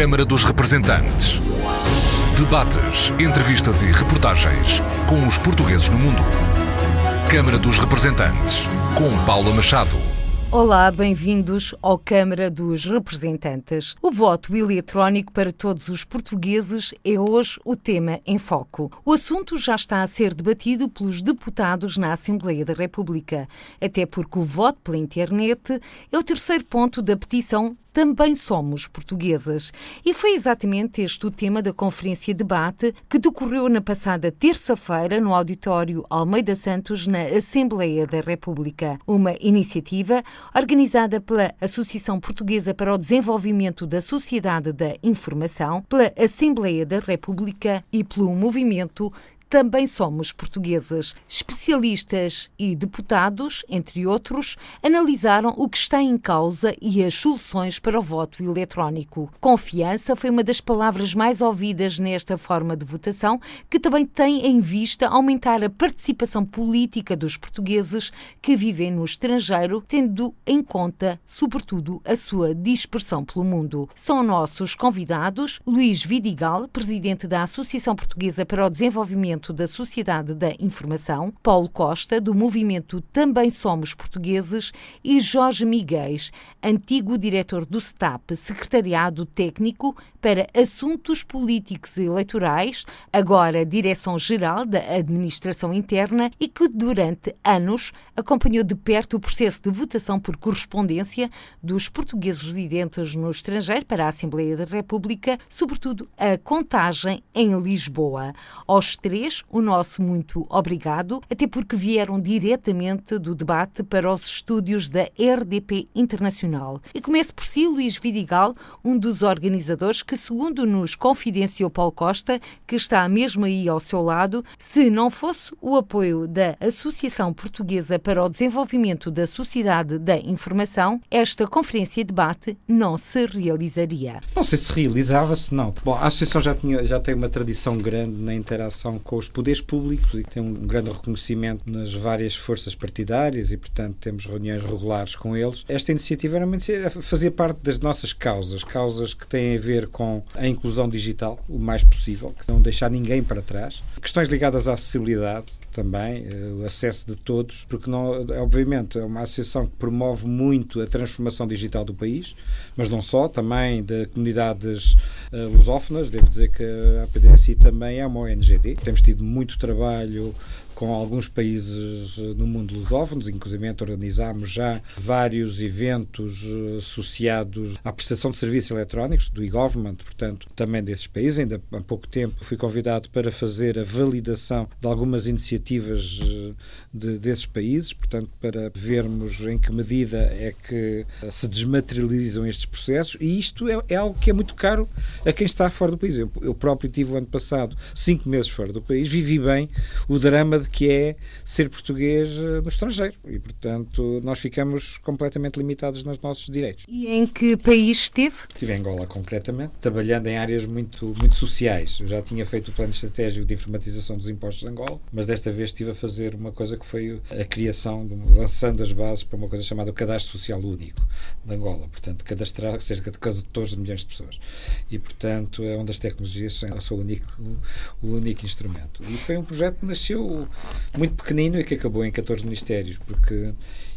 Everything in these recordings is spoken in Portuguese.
Câmara dos Representantes. Debates, entrevistas e reportagens com os portugueses no mundo. Câmara dos Representantes, com Paula Machado. Olá, bem-vindos ao Câmara dos Representantes. O voto eletrónico para todos os portugueses é hoje o tema em foco. O assunto já está a ser debatido pelos deputados na Assembleia da República, até porque o voto pela internet é o terceiro ponto da petição também somos portuguesas. E foi exatamente este o tema da conferência debate que decorreu na passada terça-feira no auditório Almeida Santos, na Assembleia da República. Uma iniciativa organizada pela Associação Portuguesa para o Desenvolvimento da Sociedade da Informação, pela Assembleia da República e pelo Movimento também somos portuguesas. Especialistas e deputados, entre outros, analisaram o que está em causa e as soluções para o voto eletrónico. Confiança foi uma das palavras mais ouvidas nesta forma de votação, que também tem em vista aumentar a participação política dos portugueses que vivem no estrangeiro, tendo em conta, sobretudo, a sua dispersão pelo mundo. São nossos convidados Luís Vidigal, presidente da Associação Portuguesa para o Desenvolvimento da Sociedade da Informação, Paulo Costa, do movimento Também Somos Portugueses, e Jorge Miguéis, antigo diretor do STAP, Secretariado Técnico para Assuntos Políticos e Eleitorais, agora Direção-Geral da Administração Interna e que durante anos acompanhou de perto o processo de votação por correspondência dos portugueses residentes no estrangeiro para a Assembleia da República, sobretudo a contagem em Lisboa. Aos três, o nosso muito obrigado, até porque vieram diretamente do debate para os estúdios da RDP Internacional. E começo por si, Luís Vidigal, um dos organizadores que, segundo nos confidenciou Paulo Costa, que está mesmo aí ao seu lado, se não fosse o apoio da Associação Portuguesa para o Desenvolvimento da Sociedade da Informação, esta conferência e debate não se realizaria. Não sei se realizava, se não. Bom, a Associação já, tinha, já tem uma tradição grande na interação com os poderes públicos e tem um grande reconhecimento nas várias forças partidárias e, portanto, temos reuniões regulares com eles. Esta iniciativa era fazer parte das nossas causas, causas que têm a ver com a inclusão digital, o mais possível, que não deixar ninguém para trás. Questões ligadas à acessibilidade também, eh, o acesso de todos, porque não, obviamente é uma associação que promove muito a transformação digital do país, mas não só, também de comunidades uh, lusófonas. Devo dizer que a PDSI também é uma ONGD. Temos tido muito trabalho com alguns países eh, no mundo lusófonos, inclusive organizámos já vários eventos eh, associados à prestação de serviços eletrónicos do e-government, portanto, também desses países. Ainda há pouco tempo fui convidado para fazer a validação de algumas iniciativas eh, de, desses países, portanto, para vermos em que medida é que se desmaterializam estes processos e isto é, é algo que é muito caro a quem está fora do país. Eu, eu próprio tive o ano passado cinco meses fora do país, vivi bem o drama de que é ser português eh, no estrangeiro e, portanto, nós ficamos completamente limitados nos nossos direitos. E em que país esteve? Estive em Angola, concretamente, trabalhando em áreas muito, muito sociais. Eu já tinha feito o plano estratégico de informatização dos impostos de Angola, mas desta vez estive a fazer uma coisa que foi a criação, lançando as bases para uma coisa chamada o Cadastro Social Único de Angola. Portanto, cadastrar cerca de 14 milhões de pessoas. E, portanto, é onde as tecnologias são o único, o único instrumento. E foi um projeto que nasceu muito pequenino e que acabou em 14 ministérios, porque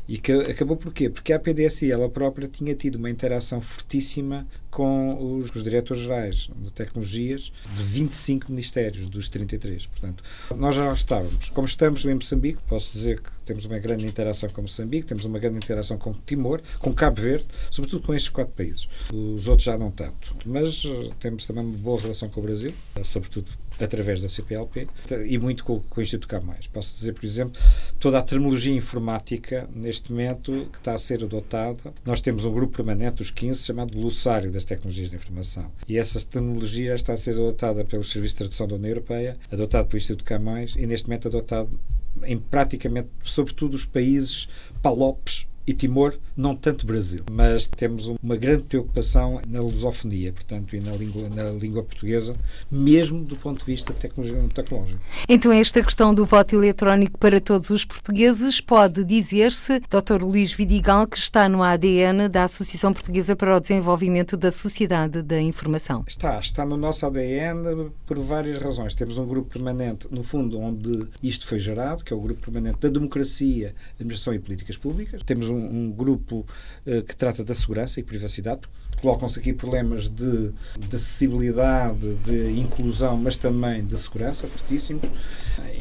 e que acabou por quê? Porque a PDSI ela própria tinha tido uma interação fortíssima com os, os diretores gerais de tecnologias de 25 ministérios dos 33. Portanto, nós já estávamos. Como estamos em Moçambique, posso dizer que temos uma grande interação com Moçambique, temos uma grande interação com Timor, com Cabo Verde, sobretudo com estes quatro países. Os outros já não tanto. Mas uh, temos também uma boa relação com o Brasil, uh, sobretudo através da CPLP e muito com, com o Instituto Cabo Mais. Posso dizer, por exemplo, toda a terminologia informática neste momento que está a ser adotada. Nós temos um grupo permanente dos 15 chamado Glossário das Tecnologias de Informação. E essa terminologia está a ser adotada pelo Serviço de Tradução da União Europeia, adotado pelo Instituto Camões e neste momento adotado em praticamente, sobretudo, os países palopes e Timor, não tanto Brasil. Mas temos uma grande preocupação na lusofonia, portanto, e na língua, na língua portuguesa, mesmo do ponto de vista tecnológico. Então, esta questão do voto eletrónico para todos os portugueses pode dizer-se, Dr. Luís Vidigal, que está no ADN da Associação Portuguesa para o Desenvolvimento da Sociedade da Informação. Está, está no nosso ADN por várias razões. Temos um grupo permanente, no fundo, onde isto foi gerado, que é o grupo permanente da democracia, administração e políticas públicas. Temos um, um grupo uh, que trata da segurança e privacidade, colocam-se aqui problemas de, de acessibilidade, de inclusão, mas também de segurança, fortíssimos.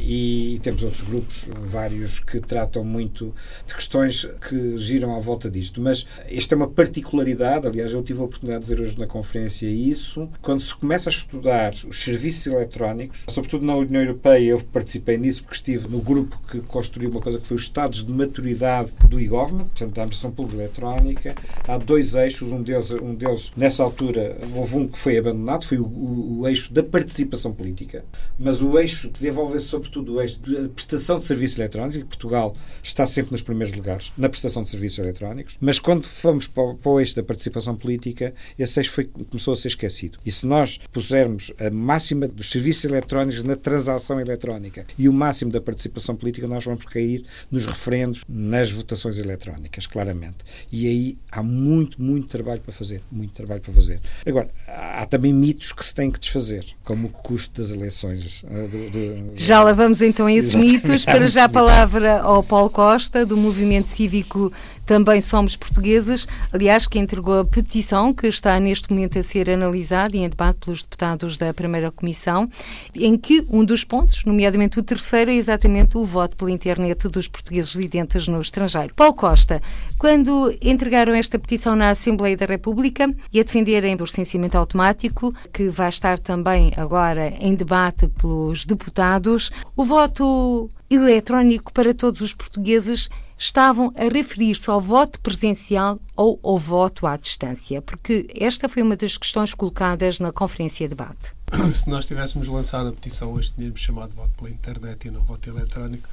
E temos outros grupos, vários, que tratam muito de questões que giram à volta disto. Mas esta é uma particularidade, aliás, eu tive a oportunidade de dizer hoje na conferência isso, quando se começa a estudar os serviços eletrónicos, sobretudo na União Europeia, eu participei nisso porque estive no grupo que construiu uma coisa que foi os estados de maturidade do e-government, portanto, da administração pública eletrónica. Há dois eixos, um deles, um deles, nessa altura, houve um que foi abandonado, foi o, o, o eixo da participação política, mas o eixo que desenvolveu-se sobretudo o eixo da prestação de serviços eletrónicos, e Portugal está sempre nos primeiros lugares na prestação de serviços eletrónicos, mas quando fomos para o, para o eixo da participação política, esse eixo foi, começou a ser esquecido. E se nós pusermos a máxima dos serviços eletrónicos na transação eletrónica e o máximo da participação política, nós vamos cair nos referendos, nas votações eletrónicas, claramente. E aí há muito, muito trabalho para fazer muito trabalho para fazer. Agora, há também mitos que se têm que desfazer, como o custo das eleições. Eh, do, do, já lá vamos então a esses mitos. Para já a palavra ao Paulo Costa, do Movimento Cívico Também Somos Portugueses, aliás, que entregou a petição que está neste momento a ser analisada e em debate pelos deputados da Primeira Comissão, em que um dos pontos, nomeadamente o terceiro, é exatamente o voto pela internet dos portugueses residentes no estrangeiro. Paulo Costa, quando entregaram esta petição na Assembleia da República, e a defenderem do recenseamento automático, que vai estar também agora em debate pelos deputados. O voto eletrónico para todos os portugueses estavam a referir-se ao voto presencial ou ao voto à distância? Porque esta foi uma das questões colocadas na conferência de debate. Se nós tivéssemos lançado a petição hoje, tínhamos chamado voto pela internet e não voto eletrónico,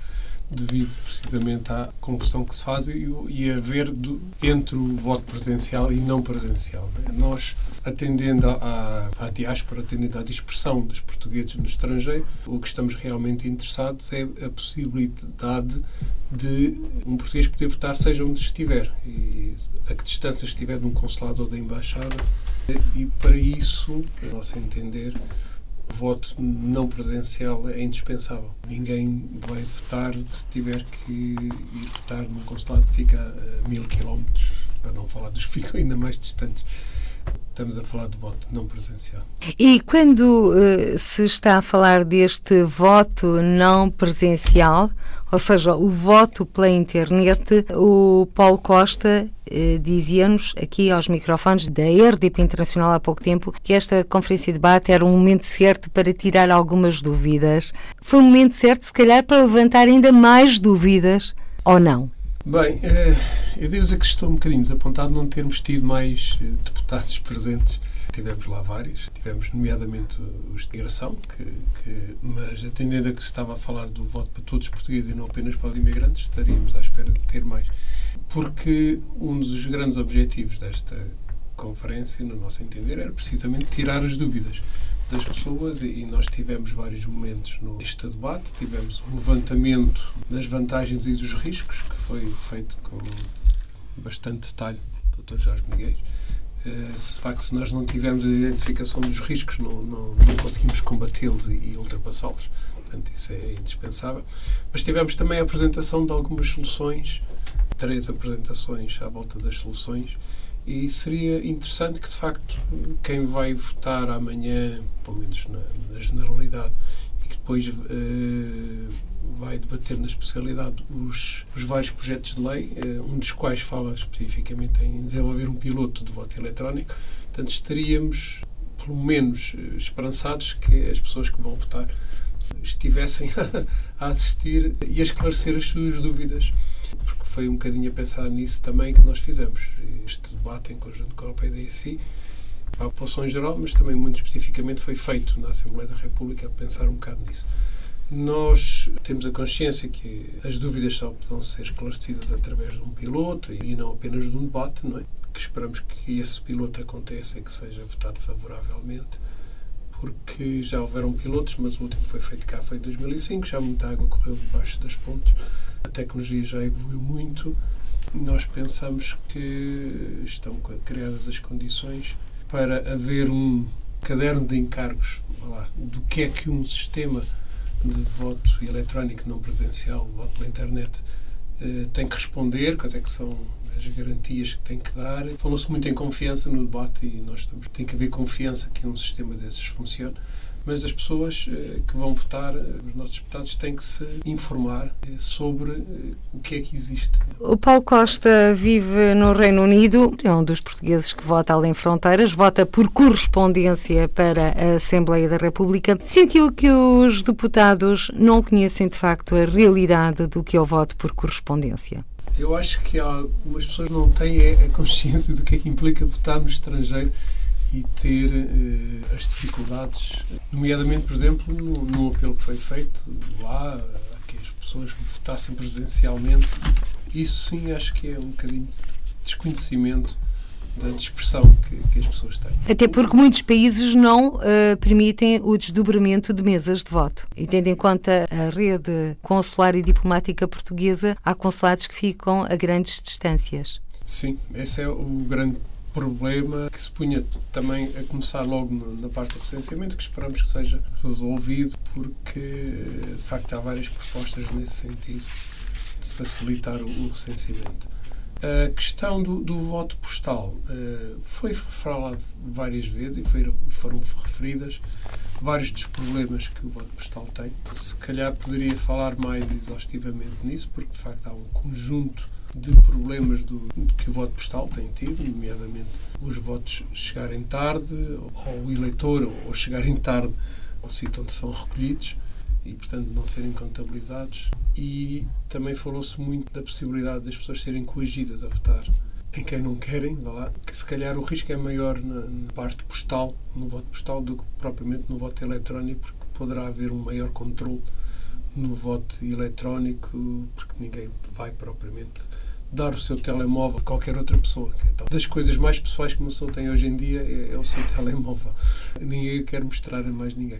devido precisamente à confusão que se faz e, e ver do, entre o voto presencial e não presencial. Né? Nós, atendendo à, à diáspora, atendendo à dispersão dos portugueses no estrangeiro, o que estamos realmente interessados é a possibilidade de um português poder votar seja onde estiver, e a que distância estiver de um consulado ou da embaixada. E para isso, a nosso entender, voto não presencial é indispensável. Ninguém vai votar se tiver que ir votar num consulado que fica a mil quilómetros, para não falar dos que ficam ainda mais distantes. Estamos a falar de voto não presencial. E quando uh, se está a falar deste voto não presencial, ou seja, o voto pela internet, o Paulo Costa eh, dizia-nos aqui aos microfones da RDP Internacional há pouco tempo que esta conferência de debate era um momento certo para tirar algumas dúvidas. Foi um momento certo, se calhar, para levantar ainda mais dúvidas ou não? Bem, eh, eu devo dizer que estou um bocadinho desapontado de não termos tido mais eh, deputados presentes. Tivemos lá vários, tivemos nomeadamente os de migração, que, que, mas atendendo a que se estava a falar do voto para todos os portugueses e não apenas para os imigrantes, estaríamos à espera de ter mais. Porque um dos grandes objetivos desta conferência, no nosso entender, era precisamente tirar as dúvidas das pessoas e, nós tivemos vários momentos neste debate. Tivemos o levantamento das vantagens e dos riscos, que foi feito com bastante detalhe, Dr. Jorge Miguel. Eh, se, facto, se nós não tivermos a identificação dos riscos, não, não, não conseguimos combatê-los e, e ultrapassá-los. Portanto, isso é indispensável. Mas tivemos também a apresentação de algumas soluções, três apresentações à volta das soluções, e seria interessante que, de facto, quem vai votar amanhã, pelo menos na, na generalidade, e que depois uh, vai debater na especialidade os, os vários projetos de lei, uh, um dos quais fala especificamente em desenvolver um piloto de voto eletrónico. Portanto, estaríamos, pelo menos, uh, esperançados que as pessoas que vão votar estivessem a assistir e a esclarecer as suas dúvidas. Porque foi um bocadinho a pensar nisso também que nós fizemos. Este debate em conjunto com a Europeia DSI, para a população em geral, mas também muito especificamente foi feito na Assembleia da República a pensar um bocado nisso. Nós temos a consciência que as dúvidas só poderão ser esclarecidas através de um piloto e não apenas de um debate, não é? Que esperamos que esse piloto aconteça e que seja votado favoravelmente, porque já houveram pilotos, mas o último que foi feito cá foi em 2005, já muita água correu debaixo das pontes, a tecnologia já evoluiu muito. Nós pensamos que estão criadas as condições para haver um caderno de encargos lá, do que é que um sistema de voto eletrónico não presencial, voto pela internet, eh, tem que responder, quais é que são as garantias que tem que dar. Falou-se muito em confiança no debate e nós estamos, tem que haver confiança que um sistema desses funcione mas as pessoas eh, que vão votar, eh, os nossos deputados, têm que se informar eh, sobre o que é que existe. O Paulo Costa vive no Reino Unido, é um dos portugueses que vota além fronteiras, vota por correspondência para a Assembleia da República. Sentiu que os deputados não conhecem de facto a realidade do que é o voto por correspondência? Eu acho que algumas pessoas não têm a consciência do que é que implica votar no estrangeiro e ter uh, as dificuldades, nomeadamente, por exemplo, no, no, apelo que foi feito lá, que as pessoas votassem presencialmente. Isso sim acho que é um bocadinho de desconhecimento da dispersão que, que, as pessoas têm. Até porque muitos países não uh, permitem o desdobramento de mesas de voto. E tendo em conta a rede consular e diplomática portuguesa, há consulados que ficam a grandes distâncias. Sim, esse é o grande problema que se punha também a começar logo na parte do recenseamento, que esperamos que seja resolvido, porque de facto há várias propostas nesse sentido de facilitar o, recenseamento. A questão do, do voto postal uh, foi falado várias vezes e foram referidas vários dos problemas que o voto postal tem. Se calhar poderia falar mais exaustivamente nisso, porque de facto há um conjunto de problemas do, que o voto postal tem tido, nomeadamente os votos chegarem tarde ao eleitor ou chegarem tarde ao sítio onde são recolhidos e, portanto, não serem contabilizados. E também falou-se muito da possibilidade das pessoas serem coagidas a votar em quem não querem, lá, que se calhar o risco é maior na, na parte postal, no voto postal, do que propriamente no voto eletrónico, porque poderá haver um maior controle no voto eletrónico, porque ninguém vai propriamente dar o seu telemóvel a qualquer outra pessoa. Então, das coisas mais pessoais que uma pessoa tem hoje em dia é, é o seu telemóvel. Ninguém quer mostrar a mais ninguém.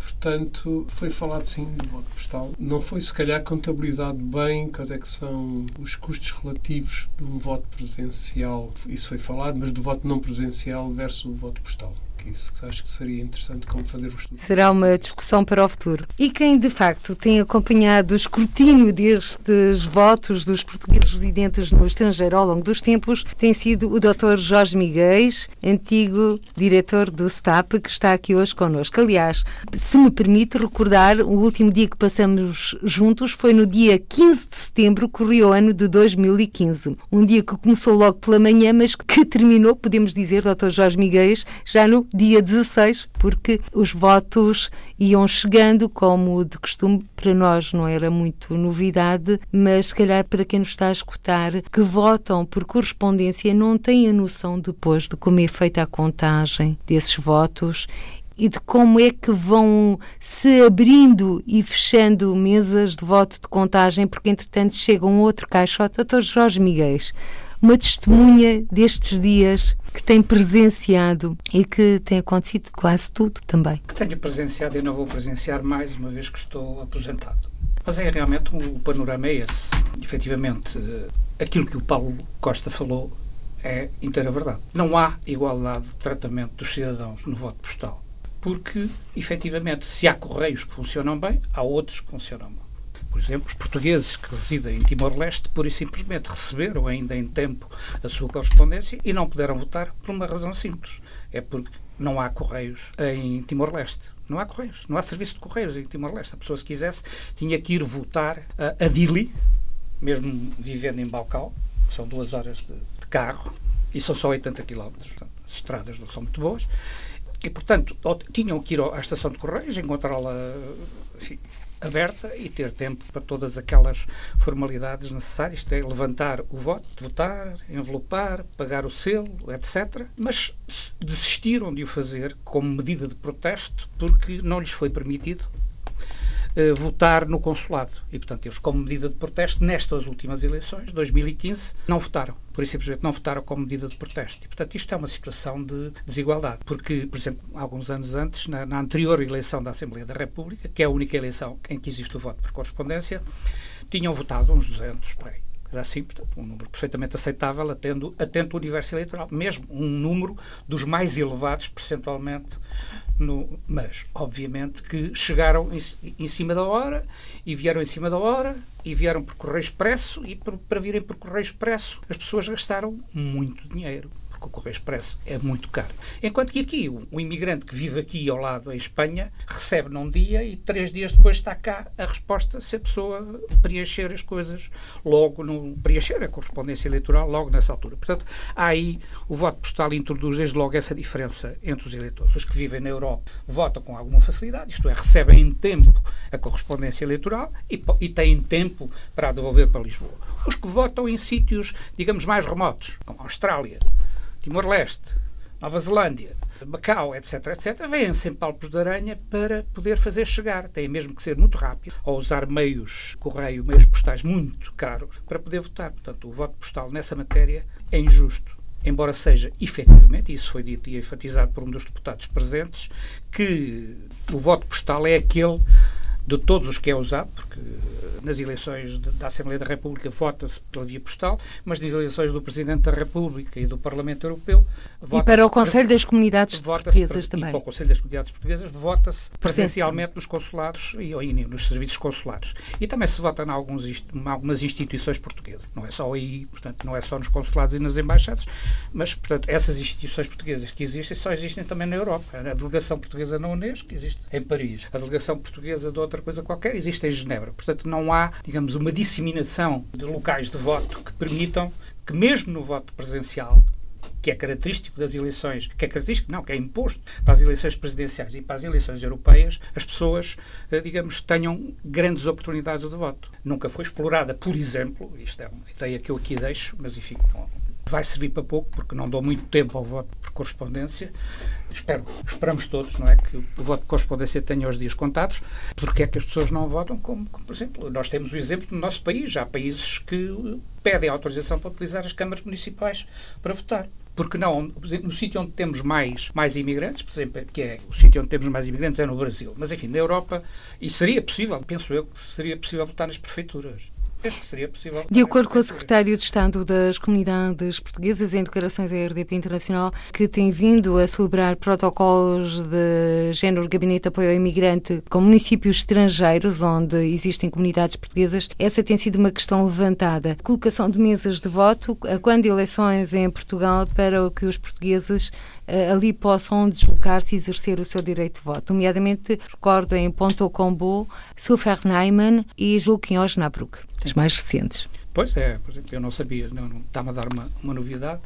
Portanto, foi falado sim do voto postal. Não foi, se calhar, contabilizado bem quais é que são os custos relativos de um voto presencial. Isso foi falado, mas do voto não presencial versus o voto postal que isso acho que seria interessante como fazer o estudo. Será uma discussão para o futuro. E quem de facto tem acompanhado o escrutínio destes votos dos portugueses residentes no estrangeiro ao longo dos tempos tem sido o Dr. Jorge Miguel, antigo diretor do STAP, que está aqui hoje connosco. Aliás, se me permite recordar, o último dia que passamos juntos foi no dia 15 de setembro, corria o ano de 2015. Um dia que começou logo pela manhã, mas que terminou, podemos dizer, Dr. Jorge Miguel, já no dia 16, porque os votos iam chegando, como de costume, para nós não era muito novidade, mas se calhar para quem nos está a escutar, que votam por correspondência, não têm a noção depois de como é feita a contagem desses votos e de como é que vão se abrindo e fechando mesas de voto de contagem, porque entretanto chega um outro caixote. Doutor Jorge Miguel, uma testemunha destes dias que tem presenciado e que tem acontecido quase tudo também. Que tenho presenciado e não vou presenciar mais, uma vez que estou aposentado. Mas é realmente o panorama é esse. Efetivamente, eh, aquilo que o Paulo Costa falou é inteira verdade. Não há igualdade de tratamento dos cidadãos no voto postal. Porque, efetivamente, se há correios que funcionam bem, há outros que funcionam mal. Por exemplo, os portugueses que residem em Timor-Leste, pura e simplesmente receberam ainda em tempo a sua correspondência e não puderam votar por uma razão simples. É porque não há correios em Timor-Leste. Não há correios, não há serviço de correios em Timor-Leste. A pessoa, se quisesse, tinha que ir votar a, a Dili, mesmo vivendo em Balcal, que são duas horas de, de carro, e são só 80 quilómetros. As estradas não são muito boas. E, portanto, tinham que ir à estação de correios, encontrá-la aberta e ter tempo para todas aquelas formalidades necessárias, isto é, levantar o voto, votar, envelopar, pagar o selo, etc. Mas desistiram de o fazer como medida de protesto porque não lhes foi permitido uh, votar no consulado. E, portanto, eles, como medida de protesto, nestas últimas eleições, 2015, não votaram. Por isso, simplesmente não votaram como medida de protesto. E, portanto, isto é uma situação de desigualdade. Porque, por exemplo, alguns anos antes, na, na anterior eleição da Assembleia da República, que é a única eleição em que existe o voto por correspondência, tinham votado uns 200, por aí assim, portanto, um número perfeitamente aceitável atendo, atento ao universo eleitoral, mesmo um número dos mais elevados percentualmente no, mas, obviamente, que chegaram em, em, cima da hora e vieram em cima da hora e vieram por correio expresso e por, para virem por correio expresso as pessoas gastaram muito dinheiro porque o Correio Expresso é muito caro. Enquanto que aqui, o, o imigrante que vive aqui ao lado, em Espanha, recebe num dia e três dias depois está cá a resposta se a pessoa preencher as coisas logo, no, preencher a correspondência eleitoral logo nessa altura. Portanto, aí o voto postal introduz desde logo essa diferença entre os eleitores. Os que vivem na Europa votam com alguma facilidade, isto é, recebem em tempo a correspondência eleitoral e, e têm tempo para a devolver para Lisboa. Os que votam em sítios, digamos, mais remotos, como a Austrália, Timor-Leste, Nova Zelândia, Macau, etc., etc., vêm sem palpos de aranha para poder fazer chegar. Tem mesmo que ser muito rápido, ou usar meios correio, meios postais muito caros, para poder votar. Portanto, o voto postal nessa matéria é injusto. Embora seja efetivamente, isso foi dito e enfatizado por um dos deputados presentes, que o voto postal é aquele de todos os que é usado, porque nas eleições da Assembleia da República vota-se pela via postal, mas nas eleições do Presidente da República e do Parlamento Europeu e para o Conselho das Comunidades Portuguesas também. E para o Conselho das Comunidades Portuguesas vota-se presencialmente nos consulados e, e, nos serviços consulares. E também se vota em, alguns, em algumas instituições portuguesas. Não é só aí, portanto, não é só nos consulados e nas embaixadas, mas, portanto, essas instituições portuguesas que existem só existem também na Europa. A delegação portuguesa na Unesco existe em Paris. A delegação portuguesa de outra coisa qualquer existe em Genebra. Portanto, não há, digamos, uma disseminação de locais de voto que permitam que, mesmo no voto presencial, que é característico das eleições, que é característico, não, que é imposto para as eleições presidenciais e para as eleições europeias, as pessoas, eh, digamos, tenham grandes oportunidades de voto. Nunca foi explorada, por exemplo, isto é uma ideia que eu aqui deixo, mas enfim, vai servir para pouco, porque não dou muito tempo ao voto por correspondência. Espero, esperamos todos, não é, que o voto por correspondência tenha os dias contados. Porque é que as pessoas não votam? Como, como, por exemplo, nós temos o exemplo no nosso país. Há países que pedem autorização para utilizar as câmaras municipais para votar porque não, no sítio onde temos mais, mais imigrantes, por exemplo, que é o sítio onde temos mais imigrantes é no Brasil, mas enfim, na Europa, e seria possível, penso eu, que seria possível votar nas prefeituras. Penso que seria possível. De acordo com o secretário de Estado das Comunidades Portuguesas, em declarações à RDP Internacional, que tem vindo a celebrar protocolos de género Gabinete de Apoio ao Imigrante com municípios estrangeiros onde existem comunidades portuguesas, essa tem sido uma questão levantada. Colocação de mesas de voto, quando eleições em Portugal, para que os portugueses uh, ali possam deslocar-se e exercer o seu direito de voto. Nomeadamente, recordo em Ponto Combo, Sulfernheimen e em Osnabrück, as mais recentes. Pois é, por exemplo, eu não sabia, não, não está-me a dar uma, uma novidade.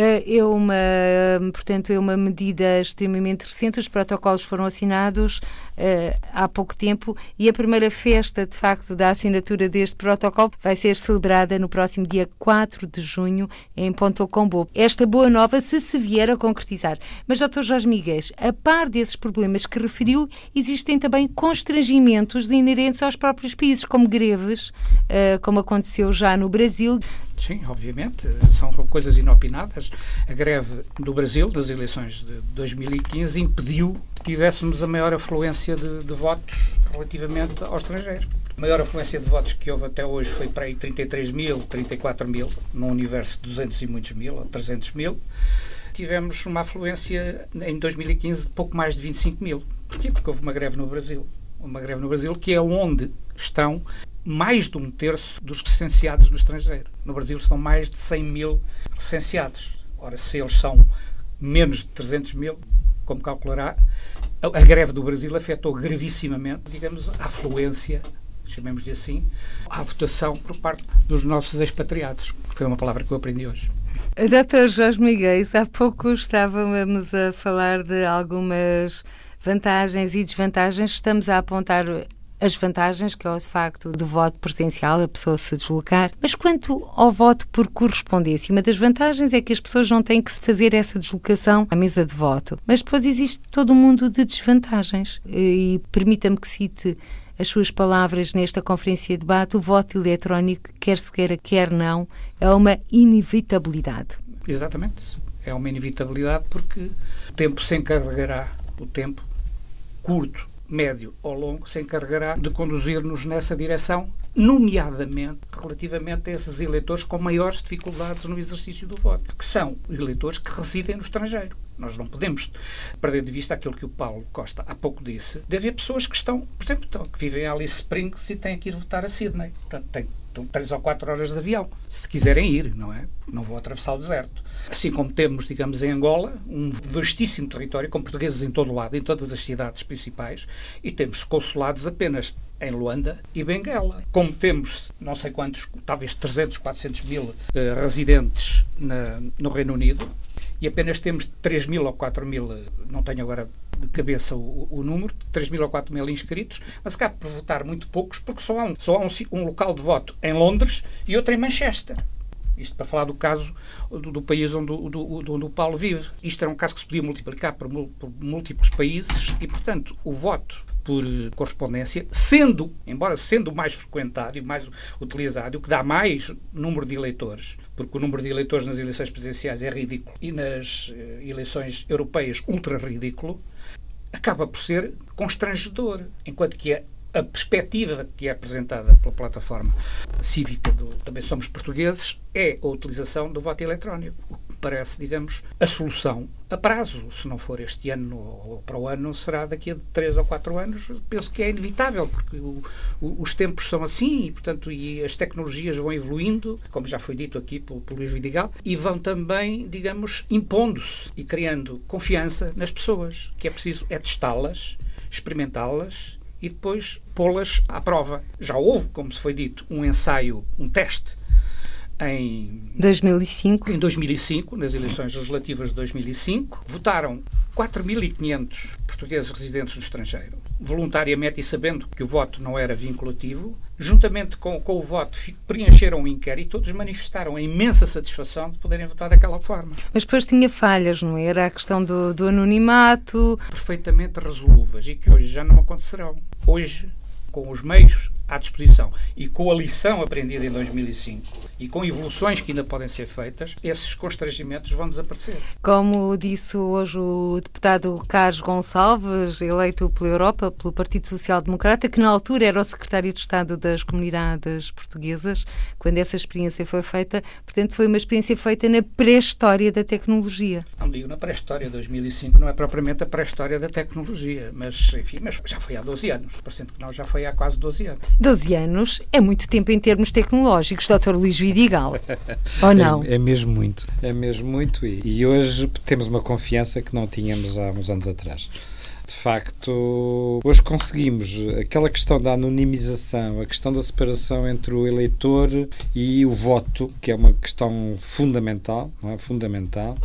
Eh, é uma, portanto, é uma medida extremamente recente. Os protocolos foram assinados uh, há pouco tempo e a primeira festa, de facto, da assinatura deste protocolo vai ser celebrada no próximo dia 4 de junho em Ponto Combo. Esta boa nova, se se vier a concretizar. Mas, Dr. Jorge Miguel, a par desses problemas que referiu, existem também constrangimentos inerentes aos próprios países, como greves, uh, como aconteceu já no Brasil. Sim, obviamente, são coisas inopinadas. A greve do Brasil, das eleições de 2015, impediu que tivéssemos a maior afluência de, de votos relativamente aos estrangeiros. A maior afluência de votos que houve até hoje foi para aí 33 mil, 34 mil, num universo de 200 e muitos mil, ou 300 mil. Tivemos uma afluência em 2015 de pouco mais de 25 mil. Porquê? Porque houve uma greve no Brasil. Uma greve no Brasil que é onde estão mais de um terço dos recenseados no estrangeiro. No Brasil estão mais de 100 mil recenseados. Ora, se eles são menos de 300 mil, como calculará, a, greve do Brasil afetou gravissimamente, digamos, a afluência, chamemos-lhe assim, à votação por parte dos nossos expatriados. Foi uma palavra que eu aprendi hoje. Doutor Jorge Miguel, há pouco estávamos a falar de algumas vantagens e desvantagens. Estamos a apontar as vantagens, que é o facto do voto presencial, a pessoa se deslocar, mas quanto ao voto por correspondência, uma das vantagens é que as pessoas não têm que se fazer essa deslocação à mesa de voto, mas depois existe todo um mundo de desvantagens e permita-me que cite as suas palavras nesta conferência de debate, o voto eletrónico, quer se queira, quer não, é uma inevitabilidade. Exatamente. É uma inevitabilidade porque o tempo se encarregará, o tempo curto, médio ou longo, se encarregará de conduzir-nos nessa direção, nomeadamente relativamente a esses eleitores com maiores dificuldades no exercício do voto, que são eleitores que residem no estrangeiro. Nós não podemos perder de vista aquilo que o Paulo Costa há pouco disse, de haver pessoas que estão, por exemplo, que vivem em Alice Springs e têm que ir votar a Sydney. Portanto, têm três ou quatro horas de avião, se quiserem ir, não é? Não vão atravessar o deserto. Assim como temos, digamos, em Angola, um vastíssimo território com portugueses em todo o lado, em todas as cidades principais, e temos consulados apenas em Luanda e Benguela. Como temos, não sei quantos, talvez 300, 400 mil uh, residentes na, no Reino Unido, e apenas temos 3 mil ou 4 mil, não tenho agora de cabeça o, o número, 3 mil ou 4 mil inscritos, mas acaba por votar muito poucos, porque só há, um, só há um, um local de voto em Londres e outro em Manchester. Isto para falar do caso do, do país onde, do, do, onde o Paulo vive. Isto era um caso que se podia multiplicar por, por múltiplos países e, portanto, o voto por correspondência, sendo, embora sendo mais frequentado e mais utilizado, o que dá mais número de eleitores, porque o número de eleitores nas eleições presidenciais é ridículo e nas uh, eleições europeias ultra ridículo, acaba por ser constrangedor, enquanto que a a perspectiva que é apresentada pela plataforma cívica do Também Somos Portugueses é a utilização do voto eletrónico. O que parece, digamos, a solução a prazo. Se não for este ano ou para o ano, será daqui a três ou quatro anos. Penso que é inevitável, porque o, o, os tempos são assim e, portanto, e as tecnologias vão evoluindo, como já foi dito aqui pelo, pelo Luís Vidigal, e vão também, digamos, impondo-se e criando confiança nas pessoas, que é preciso é testá-las, experimentá-las e depois pô-las à prova. Já houve, como se foi dito, um ensaio, um teste em 2005. Em 2005, nas eleições legislativas de 2005, votaram 4.500 portugueses residentes no estrangeiro, voluntariamente e sabendo que o voto não era vinculativo, juntamente com, com o voto, preencheram o inquérito e todos manifestaram a imensa satisfação de poderem votar daquela forma. Mas depois tinha falhas, não era? A questão do, do anonimato. Perfeitamente resolúveis e que hoje já não acontecerão. Hoje, com os meios à disposição e com a lição aprendida em 2005 e com evoluções que ainda podem ser feitas, esses constrangimentos vão desaparecer. Como disse hoje o deputado Carlos Gonçalves, eleito pela Europa, pelo Partido Social Democrata, que na altura era o secretário de Estado das Comunidades Portuguesas, quando essa experiência foi feita, portanto foi uma experiência feita na pré-história da tecnologia. Não digo na pré-história, 2005 não é propriamente a pré-história da tecnologia, mas enfim, mas já foi há 12 anos, parecendo que não, já foi há quase 12 anos. 12 anos é muito tempo em termos tecnológicos, Dr. Luís Vidigal. Ou não? É, é, mesmo muito. É mesmo muito. E, e hoje temos uma confiança que não tínhamos há uns anos atrás de facto, hoje conseguimos aquela questão da anonimização, a questão da separação entre o eleitor e o voto, que é uma questão fundamental, não é? fundamental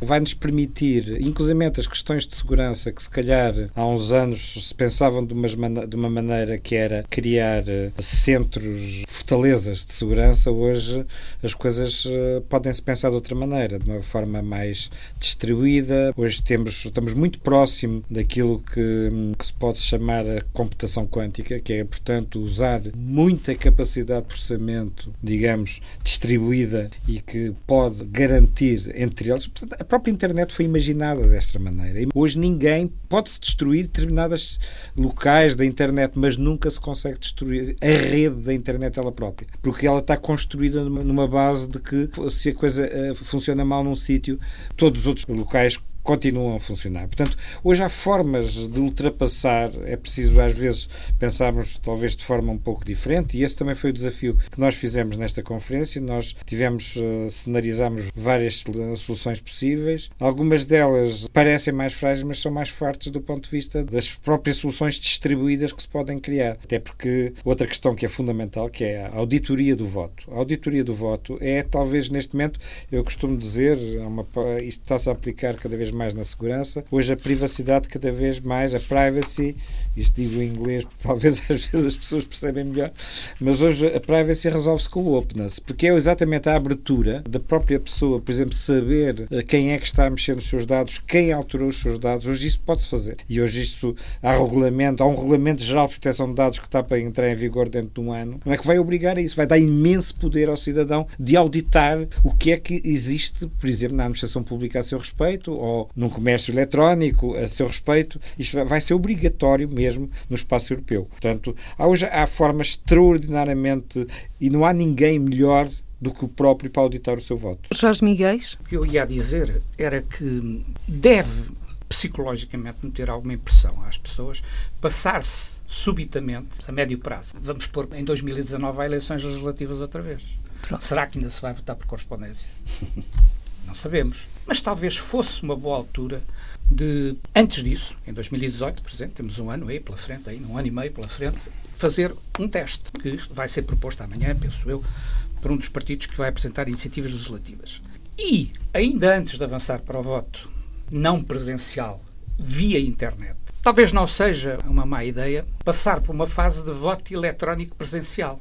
vai-nos permitir, inclusive as questões de segurança que se calhar há uns anos se pensavam de, umas de uma maneira que era criar eh, centros, fortalezas de segurança, hoje as coisas eh, podem-se pensar de outra maneira, de uma forma mais distribuída. Hoje temos, estamos muito próximo daquilo que, que se pode chamar a computação quântica, que é, portanto, usar muita capacidade de processamento, digamos, distribuída e que pode garantir entre eles. Portanto, própria internet foi imaginada desta maneira. Hoje ninguém pode-se destruir determinados locais da internet, mas nunca se consegue destruir a rede da internet ela própria, porque ela está construída numa base de que se a coisa eh, funciona mal num sítio, todos os outros locais continuam a funcionar. Portanto, hoje há formas de ultrapassar, é preciso às vezes pensarmos talvez de forma um pouco diferente e esse também foi o desafio que nós fizemos nesta conferência. Nós tivemos, uh, várias soluções possíveis. Algumas delas parecem mais frágeis, mas são mais fortes do ponto de vista das próprias soluções distribuídas que se podem criar. Até porque outra questão que é fundamental, que é a auditoria do voto. A auditoria do voto é talvez neste momento, eu costumo dizer, uma, isto está-se a aplicar cada vez mais mais na segurança. Hoje a privacidade cada vez mais, a privacy, isto digo em inglês porque talvez às vezes as pessoas percebem melhor, mas hoje a privacy resolve-se com o openness, porque é exatamente a abertura da própria pessoa, por exemplo, saber eh, quem é que está a mexer nos seus dados, quem alterou os seus dados. Hoje isso pode-se fazer. E hoje isto há regulamento, há um regulamento geral de proteção de dados que está para entrar em vigor dentro de um ano, não é que vai obrigar a isso, vai dar imenso poder ao cidadão de auditar o que é que existe, por exemplo, na administração pública a seu respeito ou num comércio eletrónico a seu respeito. Isto vai ser obrigatório mesmo no espaço europeu. Portanto, há hoje há formas extraordinariamente e não há ninguém melhor do que o próprio para auditar o seu voto. Jorge Miguel? O que eu ia dizer era que deve psicologicamente meter alguma impressão às pessoas, passar-se subitamente, a médio prazo. Vamos pôr em 2019 há eleições legislativas outra vez. Pronto. Será que ainda se vai votar por correspondência? Não sabemos. Mas talvez fosse uma boa altura de, antes disso, em 2018, por exemplo, temos um ano aí pela frente, aí, um ano e meio pela frente, fazer um teste que vai ser proposto amanhã, penso eu, por um dos partidos que vai apresentar iniciativas legislativas. E, ainda antes de avançar para o voto não presencial via internet, talvez não seja uma má ideia passar por uma fase de voto eletrónico presencial.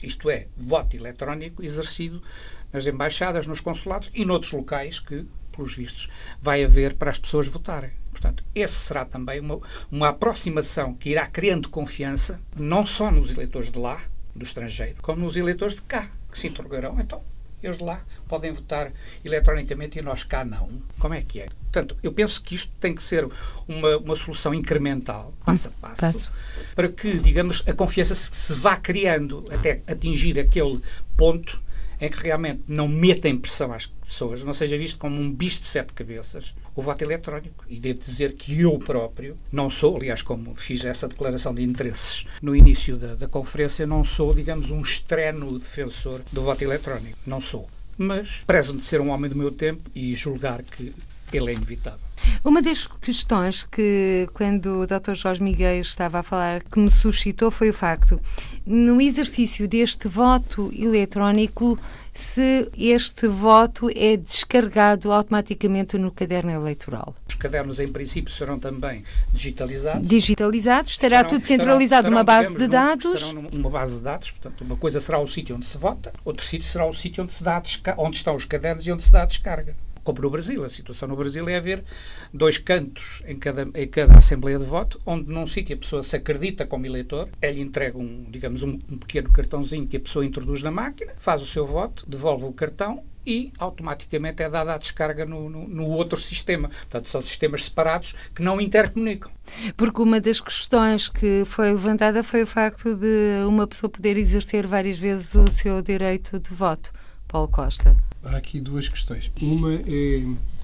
Isto é, voto eletrónico exercido nas embaixadas, nos consulados e noutros locais que, pelos vistos, vai haver para as pessoas votarem. Portanto, esse será também uma, uma aproximação que irá criando confiança, não só nos eleitores de lá, do estrangeiro, como nos eleitores de cá, que se interrogarão, então, eles de lá podem votar eletronicamente e nós cá não. Como é que é? Portanto, eu penso que isto tem que ser uma, uma solução incremental, passo a passo, passo, para que, digamos, a confiança se, se vá criando até atingir aquele ponto em que realmente não meta impressão às pessoas, não seja visto como um bicho de sete cabeças, o voto eletrónico. E devo dizer que eu próprio não sou, aliás, como fiz essa declaração de interesses no início da, da conferência, não sou, digamos, um estreno defensor do voto eletrónico. Não sou. Mas prezo-me de ser um homem do meu tempo e julgar que ele é inevitável. Uma das questões que, quando o Dr. Jorge Miguel estava a falar, que me suscitou foi o facto, no exercício deste voto eletrónico, se este voto é descarregado automaticamente no caderno eleitoral. Os cadernos, em princípio, serão também digitalizados. Digitalizados, estará estarão, tudo centralizado numa base de dados. Estarão numa base de dados, portanto, uma coisa será o sítio onde se vota, outro sítio será o sítio onde, se dá onde estão os cadernos e onde se dá a descarga como no Brasil. A situação no Brasil é haver dois cantos em cada, em cada Assembleia de Voto, onde num sítio a pessoa se acredita como eleitor, é-lhe entrega um, digamos, um, um pequeno cartãozinho que a pessoa introduz na máquina, faz o seu voto, devolve o cartão e automaticamente é dada a descarga no, no, no, outro sistema. Portanto, são sistemas separados que não intercomunicam. Porque uma das questões que foi levantada foi o facto de uma pessoa poder exercer várias vezes o seu direito de voto. Paulo Costa há aqui duas questões. Uma é,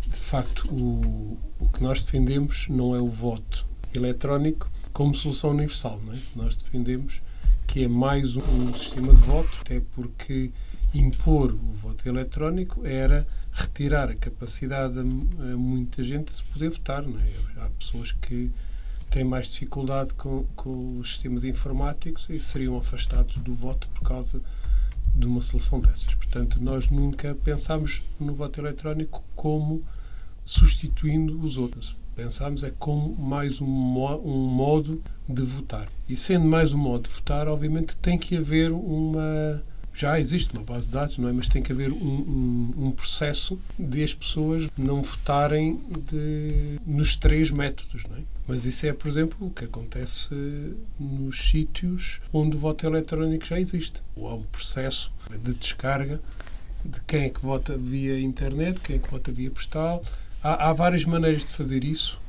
de facto, o, o que nós defendemos não é o voto eletrónico como solução universal. Não é? Nós defendemos que é mais um, um sistema de voto, até porque impor o voto eletrónico era retirar a capacidade a, a muita gente de poder votar. Não é? Há pessoas que têm mais dificuldade com, com os sistemas informáticos e seriam afastados do voto por causa de uma solução dessas. Portanto, nós nunca pensámos no voto eletrónico como substituindo os outros. Pensámos é como mais um, um modo de votar. E sendo mais um modo de votar, obviamente tem que haver uma já existe uma base de dados, não é? Mas tem que haver um, um, um processo de as pessoas não votarem de, nos três métodos, não é? Mas isso é, por exemplo, o que acontece nos sítios onde o voto eletrónico já existe. Ou há um processo de descarga de quem é que vota via internet, quem é que vota via postal. Há, há várias maneiras de fazer isso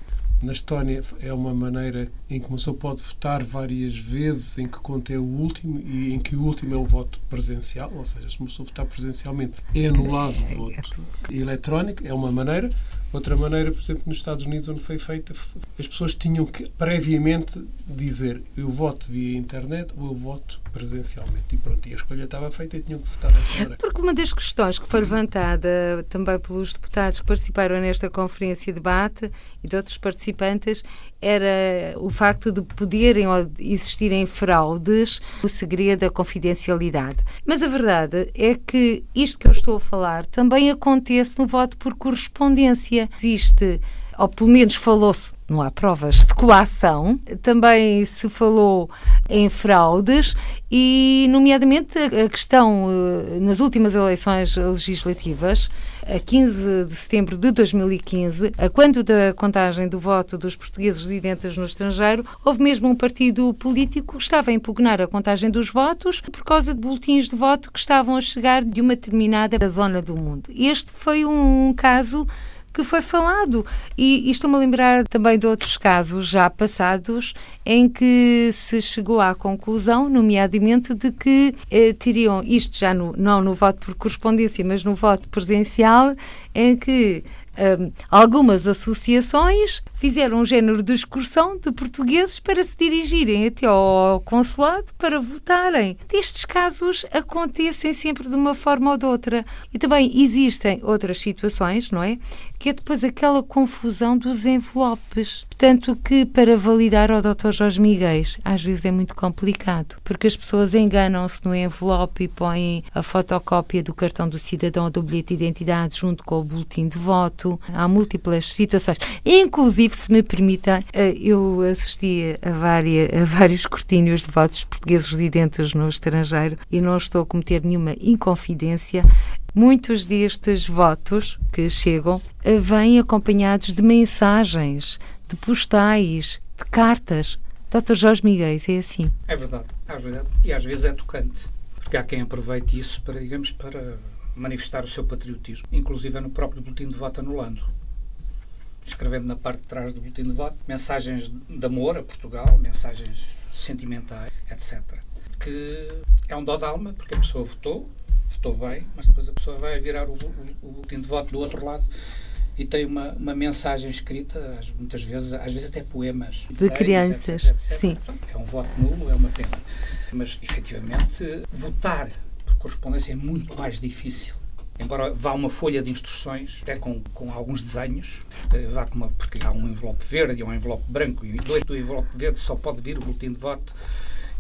na Estónia é uma maneira em que uma pessoa pode votar várias vezes, em que conta é o último e em que o último é o voto presencial, ou seja, se uma pessoa votar presencialmente é anulado o voto eletrónico, é uma maneira. Outra maneira, por exemplo, nos Estados Unidos, onde foi feita, as pessoas tinham que previamente dizer eu voto via internet ou eu voto presencialmente. E pronto, e a escolha estava feita e tinham que votar dessa maneira. Porque uma das questões que foi levantada também pelos deputados que participaram nesta conferência de debate e de outros participantes era o facto de poderem existirem fraudes, o segredo da confidencialidade. Mas a verdade é que isto que eu estou a falar também acontece no voto por correspondência. Existe ou pelo menos falou-se, não há provas, de coação, também se falou em fraudes e, nomeadamente, a questão eh, nas últimas eleições legislativas, a 15 de setembro de 2015, a quando da contagem do voto dos portugueses residentes no estrangeiro, houve mesmo um partido político que estava a impugnar a contagem dos votos por causa de boletins de voto que estavam a chegar de uma determinada zona do mundo. Este foi um caso que foi falado. E, estou-me a lembrar também de outros casos já passados em que se chegou à conclusão, nomeadamente, de que eh, teriam, isto já no, não no voto por correspondência, mas no voto presencial, em que um, algumas associações fizeram um género de excursão de portugueses para se dirigirem até ao consulado para votarem. Estes casos acontecem sempre de uma forma ou de outra. E também existem outras situações, não é? Que é depois aquela confusão dos envelopes. Portanto, que para validar ao Dr. Jorge Miguel às vezes é muito complicado, porque as pessoas enganam-se no envelope e põem a fotocópia do cartão do cidadão ou do bilhete de identidade junto com o boletim de voto. Há múltiplas situações. Inclusive, se me permita, eh, eu assisti a, várias, a vários cortínios de votos portugueses residentes no estrangeiro e não estou a cometer nenhuma inconfidência. Muitos destes votos que chegam eh, vêm acompanhados de mensagens, de postais, de cartas. Dr. Jorge Miguel, é assim? É verdade, às vezes, e às vezes é tocante, porque há quem aproveite isso para, digamos, para manifestar o seu patriotismo, inclusive no próprio boletim de voto anulando escrevendo na parte de trás do boletim de voto mensagens de amor a Portugal, mensagens sentimentais, etc. Que é um dó de alma, porque a pessoa votou, votou bem, mas depois a pessoa vai virar o, o, o boletim de voto do outro lado e tem uma, uma mensagem escrita, muitas vezes, às vezes até poemas. De crianças, etc, etc. sim. É um voto nulo, é uma pena. Mas, efetivamente, votar por correspondência é muito mais difícil embora vá uma folha de instruções, até com, com alguns desenhos, eh, vá uma, porque há um envelope verde e um envelope branco, e do envelope verde só pode vir o boletim de voto,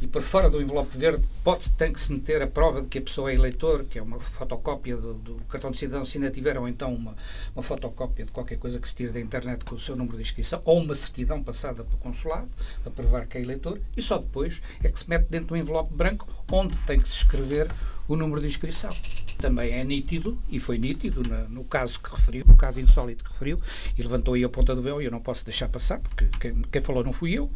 e por fora do envelope verde pode, tem que se meter a prova de que a pessoa é eleitor, que é uma fotocópia do, do cartão de cidadão, se ainda tiver, ou então uma, uma fotocópia de qualquer coisa que se tire da internet com o seu número de inscrição, ou uma certidão passada pelo consulado, para provar que é eleitor, e só depois é que se mete dentro do envelope branco, onde tem que se escrever o número de inscrição. Também é nítido, e foi nítido no, caso que referiu, no caso insólito que referiu, e levantou aí a ponta do véu, e eu não posso deixar passar, porque quem, quem falou não fui eu,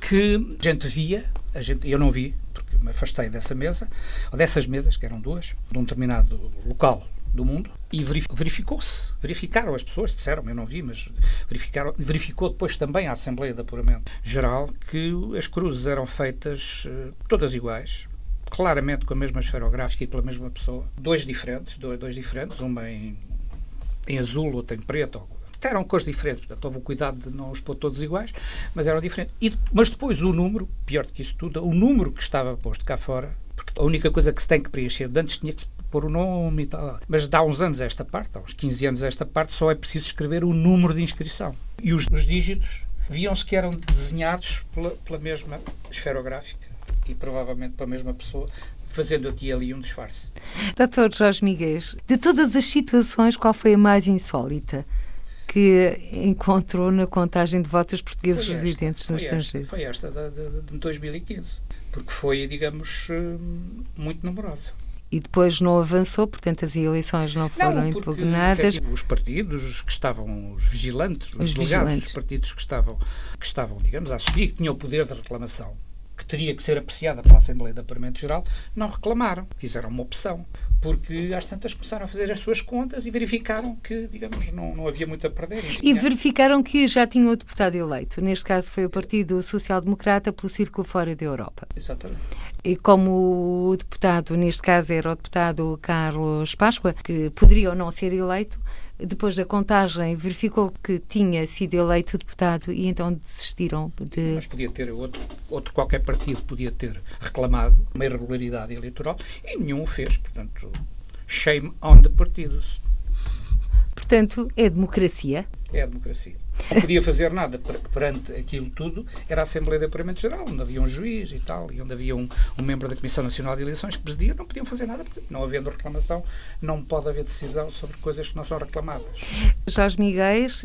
que a gente via, a gente, eu não vi, porque me afastei dessa mesa, ou dessas mesas, que eram duas, de um determinado local do mundo e verificou-se, verificaram as pessoas, disseram, eu não vi, mas verificaram, verificou depois também a Assembleia de Apuramento Geral que as cruzes eram feitas uh, todas iguais, claramente com a mesma esferográfica e pela mesma pessoa. Dois diferentes, dois, dois diferentes, uma em, em azul, outra em preto. Eram cores diferentes, portanto houve o cuidado de não os pôr todos iguais, mas eram diferentes. E, mas depois o número, pior do que isso tudo, o número que estava posto cá fora, porque a única coisa que se tem que preencher, antes tinha que pôr o nome e tal, mas dá uns anos esta parte, há uns 15 anos esta parte, só é preciso escrever o número de inscrição. E os, os dígitos viam-se que eram desenhados pela, pela mesma esferográfica e provavelmente para a mesma pessoa, fazendo aqui e ali um disfarce. Doutor Jorge Miguel, de todas as situações, qual foi a mais insólita? que encontrou na contagem de votos portugueses esta, residentes no estrangeiro? Foi esta de, de, de 2015, porque foi, digamos, hum, muito numerosa. E depois não avançou, portanto as eleições não foram não, impugnadas. Os partidos que estavam, os vigilantes, os, os delegados, vigilantes. os partidos que estavam, que estavam, digamos, a assistir, que tinham o poder de reclamação que teria que ser apreciada pela Assembleia de Apuramento Geral, não reclamaram. Fizeram uma opção. Porque às tantas começaram a fazer as suas contas e verificaram que, digamos, não, não havia muito a perder. E verificaram que já tinham o deputado eleito. Neste caso foi o Partido Social Democrata pelo Círculo Fora da Europa. Exatamente. E como o deputado, neste caso era o deputado Carlos Páscoa, que poderia ou não ser eleito, depois da contagem, verificou que tinha sido eleito deputado e então desistiram de. Mas podia ter outro, outro qualquer partido podia ter reclamado uma irregularidade eleitoral e nenhum o fez. Portanto, shame on the partidos. Portanto, é democracia. É a democracia. Não podia fazer nada perante aquilo tudo, era a Assembleia de Apuramento Geral, onde havia um juiz e tal, e onde havia um, um membro da Comissão Nacional de Eleições que presidia, não podiam fazer nada, porque não havendo reclamação, não pode haver decisão sobre coisas que não são reclamadas. Jorge Miguel,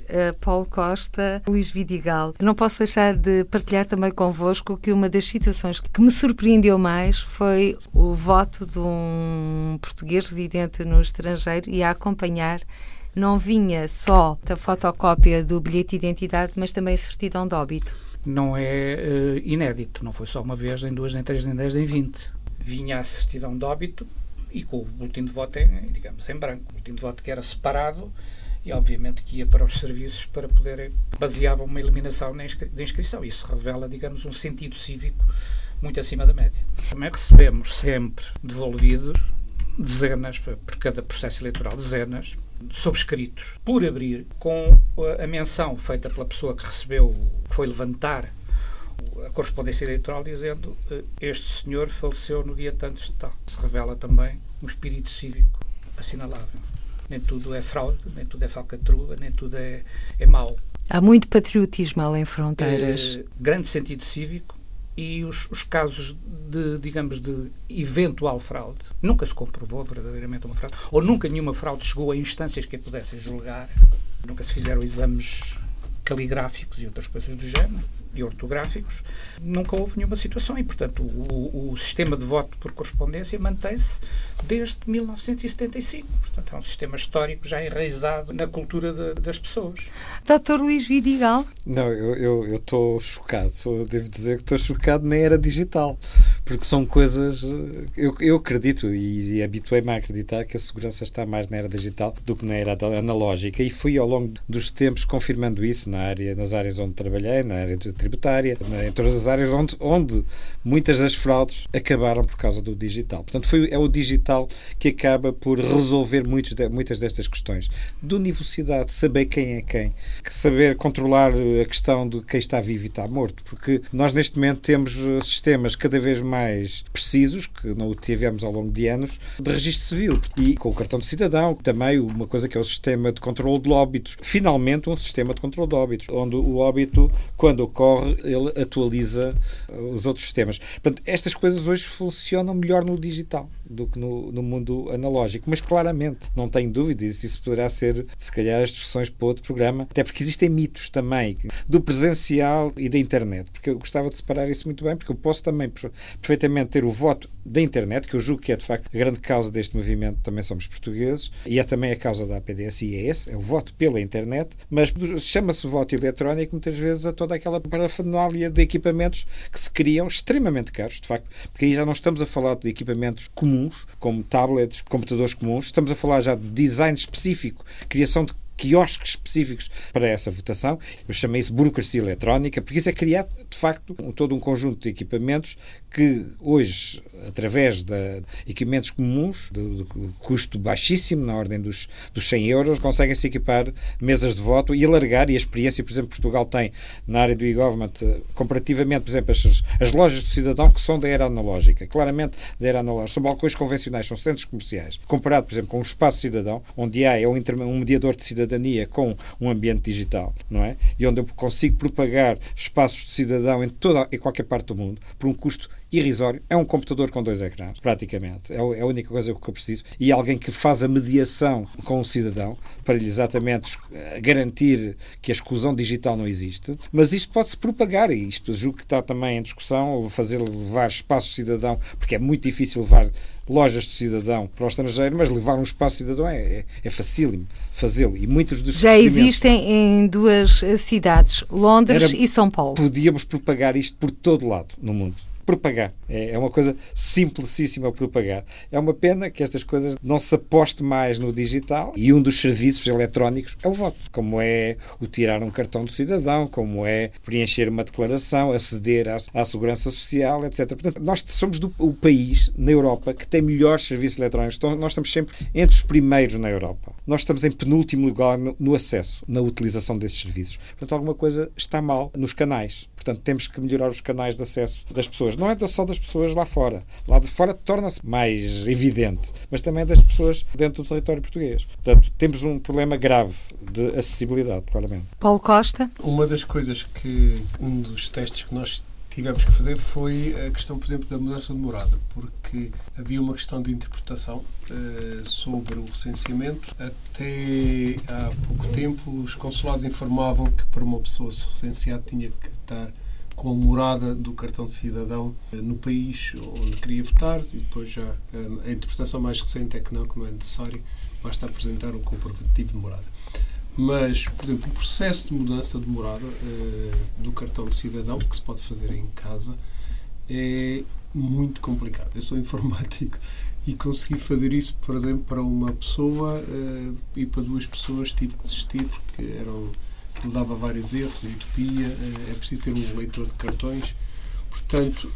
eh, Paulo Costa, Luís Vidigal, não posso deixar de partilhar também convosco que uma das situações que me surpreendeu mais foi o voto de um português residente no estrangeiro e a acompanhar não vinha só a fotocópia do bilhete de identidade, mas também a certidão de óbito. Não é uh, inédito, não foi só uma vez, nem duas, nem três, nem dez, nem vinte. Vinha a certidão de óbito e com o boletim de voto, em, digamos, em branco. O boletim de voto que era separado e, obviamente, que ia para os serviços para poder baseava uma eliminação na inscri inscrição. Isso revela, digamos, um sentido cívico muito acima da média. Também recebemos sempre devolvidos dezenas, por cada processo eleitoral, dezenas, subscritos por abrir com a menção feita pela pessoa que recebeu, que foi levantar a correspondência eleitoral dizendo eh, este senhor faleceu no dia tantos de tal. Se revela também um espírito cívico assinalável. Nem tudo é fraude, nem tudo é falcatrua, nem tudo é, é mau. Há muito patriotismo além fronteiras. É, grande sentido cívico e os, os, casos de, digamos, de eventual fraude. Nunca se comprovou verdadeiramente uma fraude, ou nunca nenhuma fraude chegou a instâncias que a pudessem julgar. Nunca se fizeram exames caligráficos e outras coisas do género e ortográficos, nunca houve nenhuma situação e, portanto, o, o sistema de voto por correspondência mantém-se desde 1975. Portanto, é um sistema histórico já enraizado na cultura de, das pessoas. Dr. Luís Vidigal? Não, eu estou chocado. Devo dizer que estou chocado na era digital, porque são coisas. Eu, eu acredito e, e habituei-me a acreditar que a segurança está mais na era digital do que na era analógica e fui ao longo dos tempos confirmando isso na área, nas áreas onde trabalhei, na área tributária, em todas as áreas onde, onde muitas das fraudes acabaram por causa do digital. Portanto, foi, é o digital que acaba por resolver muitos de, muitas destas questões. De univocidade, saber quem é quem, saber controlar a questão de quem está vivo e está morto, porque nós neste momento temos eh, sistemas cada vez mais precisos, que não o tivemos ao longo de anos, de registro civil. E com o cartão de cidadão, também uma coisa que é o sistema de controle de óbitos. Finalmente, um sistema de controle de óbitos, onde o óbito, quando ocorre, ele atualiza uh, os outros sistemas. Portanto, estas coisas hoje funcionam melhor no digital do que no, no mundo analógico, mas claramente, não tenho dúvidas, isso poderá ser, se calhar, as discussões para outro programa, até porque existem mitos também do presencial e da internet, porque eu gostava de separar isso muito bem, porque eu posso também perfeitamente ter o voto da internet, que eu julgo que é de facto a grande causa deste movimento, também somos portugueses, e é também a causa da APDS, e é esse, é o voto pela internet, mas chama-se voto eletrónico muitas vezes a toda aquela parafernália de equipamentos que se criam extremamente caros, de facto, porque aí já não estamos a falar de equipamentos comuns, como tablets, computadores comuns, estamos a falar já de design específico, criação de quiosques específicos para essa votação. Eu chamei isso burocracia eletrónica, porque isso é criar, de facto, um, todo um conjunto de equipamentos que hoje, através de equipamentos comuns, de, de custo baixíssimo, na ordem dos, dos 100 euros, conseguem-se equipar mesas de voto e alargar, e a experiência, por exemplo, Portugal tem na área do e-government, comparativamente, por exemplo, as, as lojas do cidadão que são da era analógica, claramente da era analógica, são balcões convencionais, são centros comerciais, comparado, por exemplo, com um espaço cidadão, onde há é um, um mediador de cidadania com um ambiente digital, não é? E onde eu consigo propagar espaços de cidadão em toda em qualquer parte do mundo por um custo irrisório. É um computador com dois ecrãs, praticamente. É, é a única coisa que eu preciso. E alguém que faz a mediação com o cidadão para lhe exatamente garantir que a exclusão digital não existe. Mas isto pode-se propagar, e isto julgo que está também em discussão, fazer levar espaços de cidadão, porque é muito difícil levar lojas de cidadão para o estrangeiro, mas levar um espaço cidadão é, é, é facílimo fazê-lo. E muitos dos Já existem em duas cidades, Londres Era, e São Paulo. Podíamos propagar isto por todo lado no mundo propagar. É, é uma coisa simplicíssima propagar. É uma pena que estas coisas não se aposte mais no digital e um dos serviços eletrónicos é o voto, como é o tirar um cartão do cidadão, como é preencher uma declaração, aceder à, à segurança social, etc. Portanto, nós somos do, o país na Europa que tem melhores serviços eletrónicos. Então, nós estamos sempre entre os primeiros na Europa. Nós estamos em penúltimo lugar no, no acesso, na utilização desses serviços. Portanto, alguma coisa está mal nos canais. Portanto, temos que melhorar os canais de acesso das pessoas Não é só das pessoas lá fora. Lá de fora torna-se mais evidente, mas também das pessoas dentro do território português. Portanto, temos um problema grave de acessibilidade, claramente. Paulo Costa? Uma das coisas que, um dos testes que nós tivemos que fazer foi a questão, por exemplo, da mudança de morada, porque havia uma questão de interpretação uh, sobre o recenseamento. Até há pouco tempo, os consulados informavam que para uma pessoa se recensear tinha que estar com a morada do cartão de cidadão uh, no país onde queria votar, e depois já uh, a interpretação mais recente é que não, como é necessário, basta apresentar um comprovativo de morada. Mas, por exemplo, o processo de mudança de morada uh, do cartão de cidadão, que se pode fazer em casa, é muito complicado. Eu sou informático e consegui fazer isso, por exemplo, para uma pessoa e para duas pessoas tive que desistir porque eram, dava vários erros, a utopia, uh, é preciso ter um leitor de cartões. Portanto,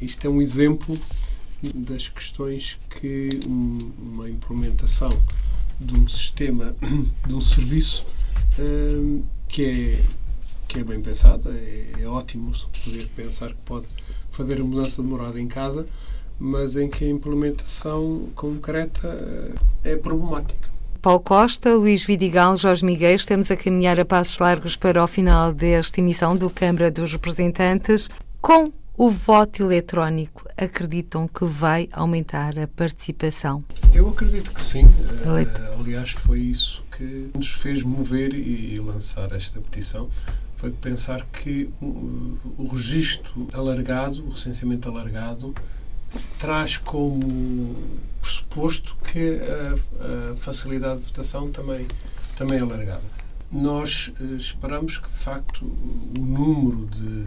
isto é um exemplo das questões que um, uma implementação de um sistema, de um serviço um, que, é, que é bem pensado. É, é ótimo poder pensar que pode fazer a mudança de morada em casa, mas em que a implementação concreta eh, é problemática. Paulo Costa, Luís Vidigal, Jorge Miguel, estamos a caminhar a passos largos para o final desta emissão do Câmara dos Representantes com o voto eletrónico acreditam que vai aumentar a participação? Eu acredito que sim. Uh, aliás, foi isso que nos fez mover e, e lançar esta petição. Foi pensar que o, o registro alargado, o recenseamento alargado, traz como pressuposto que a, a facilidade de votação também, também é alargada. Nós uh, esperamos que, de facto, o número de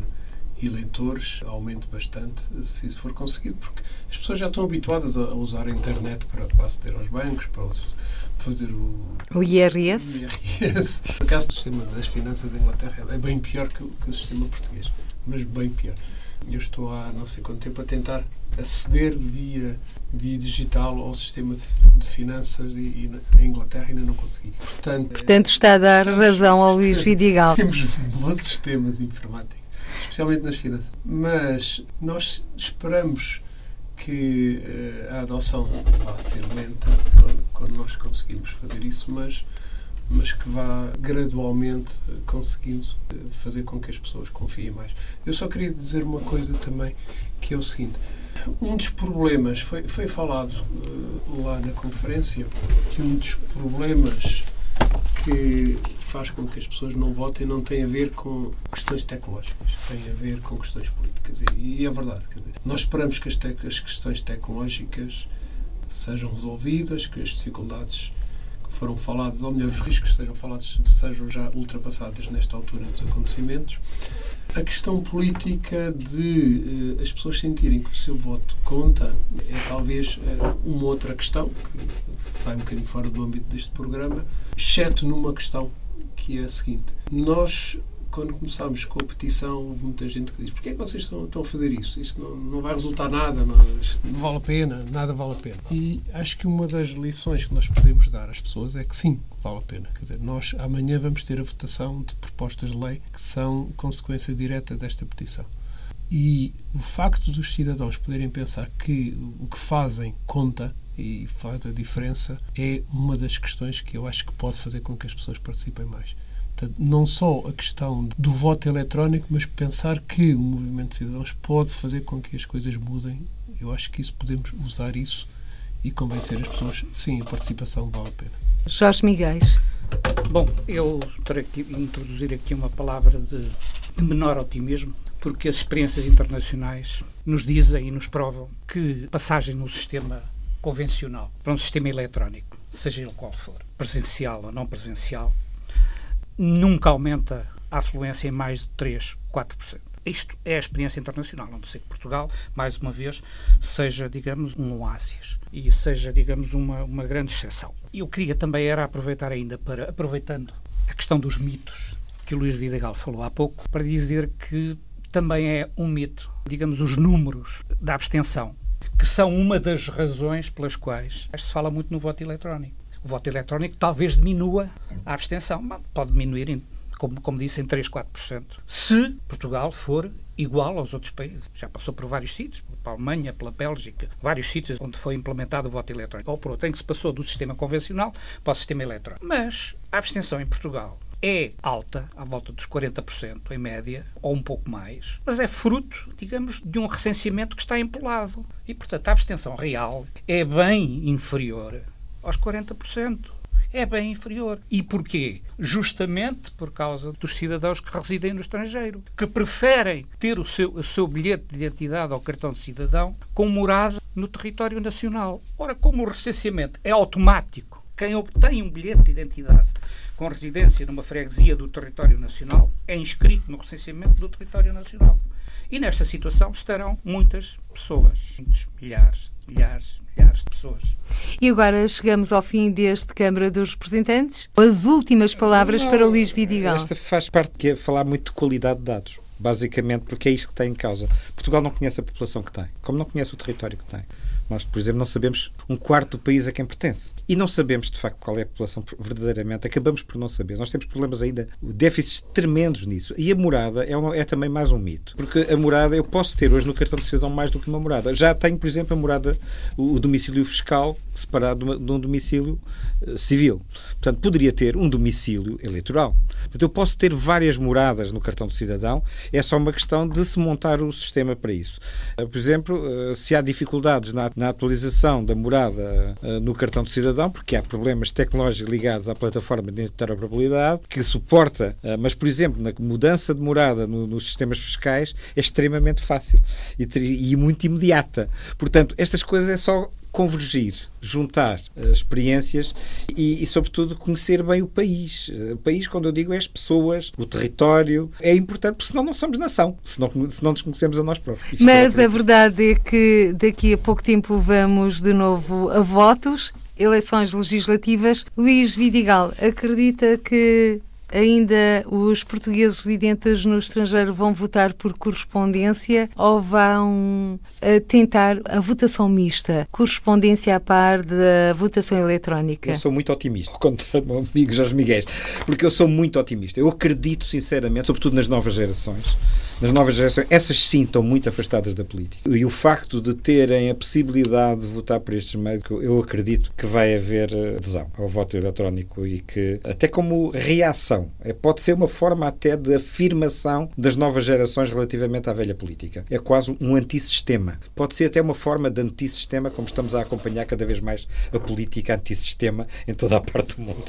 eleitores aumente bastante se isso for conseguido, porque as pessoas já estão habituadas a usar a internet para, para aceder aos bancos, para fazer o, o IRS. O IRS. Por acaso, o sistema das finanças da Inglaterra é bem pior que, que o sistema português, mas bem pior. Eu estou há não sei quanto tempo a tentar aceder via, via digital ao sistema de, de finanças e, e, na Inglaterra ainda não consegui. Portanto, Portanto está a dar razão ao Luís Vidigal. Temos bons sistemas informáticos especialmente nas finanças. Mas nós esperamos que uh, a adoção vá ser lenta quando, quando, nós conseguimos fazer isso, mas, mas que vá gradualmente conseguindo eh, fazer com que as pessoas confiem mais. Eu só queria dizer uma coisa também, que é o seguinte. Um dos problemas, foi, foi falado uh, lá na conferência, que um dos problemas que faz com que as pessoas não votem não tem a ver com questões tecnológicas, tem a ver com questões políticas. E, é verdade. Quer dizer, nós esperamos que as, te as questões tecnológicas sejam resolvidas, que as dificuldades que foram faladas, ou melhor, os riscos que sejam falados, sejam já ultrapassados nesta altura dos acontecimentos. A questão política de uh, as pessoas sentirem que o seu voto conta é talvez uh, uma outra questão que sai um bocadinho fora do âmbito deste programa, exceto numa questão que é a seguinte: nós quando começámos com a petição, houve muita gente que diz: porquê é que vocês estão, estão a fazer isso? Isto não, não vai resultar nada, não, não, vale a pena, nada vale a pena. E acho que uma das lições que nós podemos dar às pessoas é que sim, vale a pena. Quer dizer, nós amanhã vamos ter a votação de propostas de lei que são consequência direta desta petição. E o facto dos cidadãos poderem pensar que o que fazem conta e faz a diferença é uma das questões que eu acho que pode fazer com que as pessoas participem mais. Portanto, não só a questão do voto eletrónico, mas pensar que o movimento de cidadãos pode fazer com que as coisas mudem. Eu acho que isso podemos usar isso e convencer as pessoas, sim, a participação vale a pena. Jorge Miguel. Bom, eu terei que introduzir aqui uma palavra de, de menor otimismo, porque as experiências internacionais nos dizem e nos provam que passagem no sistema convencional para um sistema eletrónico, seja ele qual for, presencial ou não presencial, nunca aumenta a afluência em mais de 3, 4%. Isto é a experiência internacional, a não ser que Portugal, mais uma vez, seja, digamos, um oásis e seja, digamos, uma, uma grande exceção. Eu queria também era aproveitar ainda para, aproveitando a questão dos mitos que o Luís Vidagal falou há pouco, para dizer que também é um mito, digamos, os números da abstenção que são uma das razões pelas quais se fala muito no voto eletrónico. O voto eletrónico talvez diminua a abstenção, pode diminuir como, como disse, em 3, 4%. Se Portugal for igual aos outros países. Já passou por vários sítios, pela Alemanha, pela Bélgica, vários sítios onde foi implementado o voto eletrónico. Ou por outro, em que se passou do sistema convencional para o sistema eletrónico. Mas a abstenção em Portugal é alta, à volta dos 40% em média, ou um pouco mais, mas é fruto, digamos, de um recenseamento que está empolado. E, portanto, a abstenção real é bem inferior aos 40% é bem inferior. E porquê? Justamente por causa dos cidadãos que residem no estrangeiro, que preferem ter o seu, o seu bilhete de identidade ou cartão de cidadão com morada no território nacional. Ora, como o recenseamento é automático, quem obtém um bilhete de identidade com residência numa freguesia do território nacional é inscrito no recenseamento do território nacional. E nesta situação estarão muitas pessoas, muitos milhares, milhares, milhares de pessoas. E agora chegamos ao fim deste Câmara dos Representantes. As últimas palavras Não, para o Luís Vidigal. Esta faz parte que é falar muito de qualidade de dados, basicamente, porque é isto que está em causa. Portugal não conhece a população que tem, como não conhece o território que tem. Nós, por exemplo, não sabemos um quarto do país a quem pertence. E não sabemos, de facto, qual é a população verdadeiramente. Acabamos por não saber. Nós temos problemas ainda, déficits tremendos nisso. E a morada é, uma, é também mais um mito. Porque a morada, eu posso ter hoje no cartão de cidadão mais do que uma morada. Já tenho, por exemplo, a morada, o, o domicílio fiscal separado de, uma, de um domicílio civil. Portanto, poderia ter um domicílio eleitoral. Portanto, eu posso ter várias moradas no cartão de cidadão. É só uma questão de se montar o sistema para isso. Uh, por exemplo, uh, se há dificuldades na atualização da morada uh, no cartão de cidadão, porque há problemas tecnológicos ligados à plataforma de interoperabilidade que suporta, mas, por exemplo, na mudança de morada no, nos sistemas fiscais é extremamente fácil e muito imediata. Portanto, estas coisas é só convergir, juntar uh, experiências e, e, sobretudo, conhecer bem o país. Uh, o país, quando eu digo, é as pessoas, o território. É importante, porque senão não somos nação, se não, se não nos conhecemos a nós próprios. Mas a verdade é que daqui a pouco tempo vamos de novo a votos. Eleições legislativas. Luís Vidigal acredita que ainda os portugueses residentes no estrangeiro vão votar por correspondência ou vão uh, tentar a votação mista, correspondência à par da votação eletrónica? Eu sou muito otimista, ao contrário do meu amigo Jorge Miguel, porque eu sou muito otimista. Eu acredito sinceramente, sobretudo nas novas gerações, nas novas gerações, essas sim estão muito afastadas da política. E o facto de terem a possibilidade de votar por estes meios, eu acredito que vai haver eh, adesão ao voto eletrónico e que, até como reação, é, pode ser uma forma até de afirmação das novas gerações relativamente à velha política. É quase um antissistema. Pode ser até uma forma de antissistema, como estamos a acompanhar cada vez mais a política antissistema em toda a parte do mundo.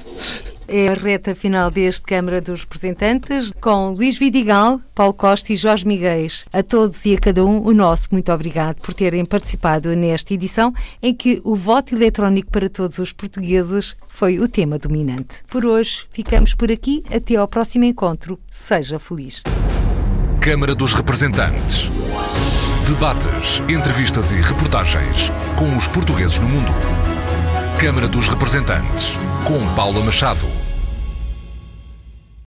É a reta final deste Câmara dos Representantes, com Luís Vidigal, Paulo Costa e Jorge Miguéis. A todos e a cada um, o nosso muito obrigado por terem participado nesta edição em que o voto eletrónico para todos os portugueses foi o tema dominante. Por hoje, ficamos por aqui. Até ao próximo encontro. Seja feliz. Câmara dos Representantes. Debates, entrevistas e reportagens com os portugueses no mundo. Câmara dos Representantes, com Paula Machado.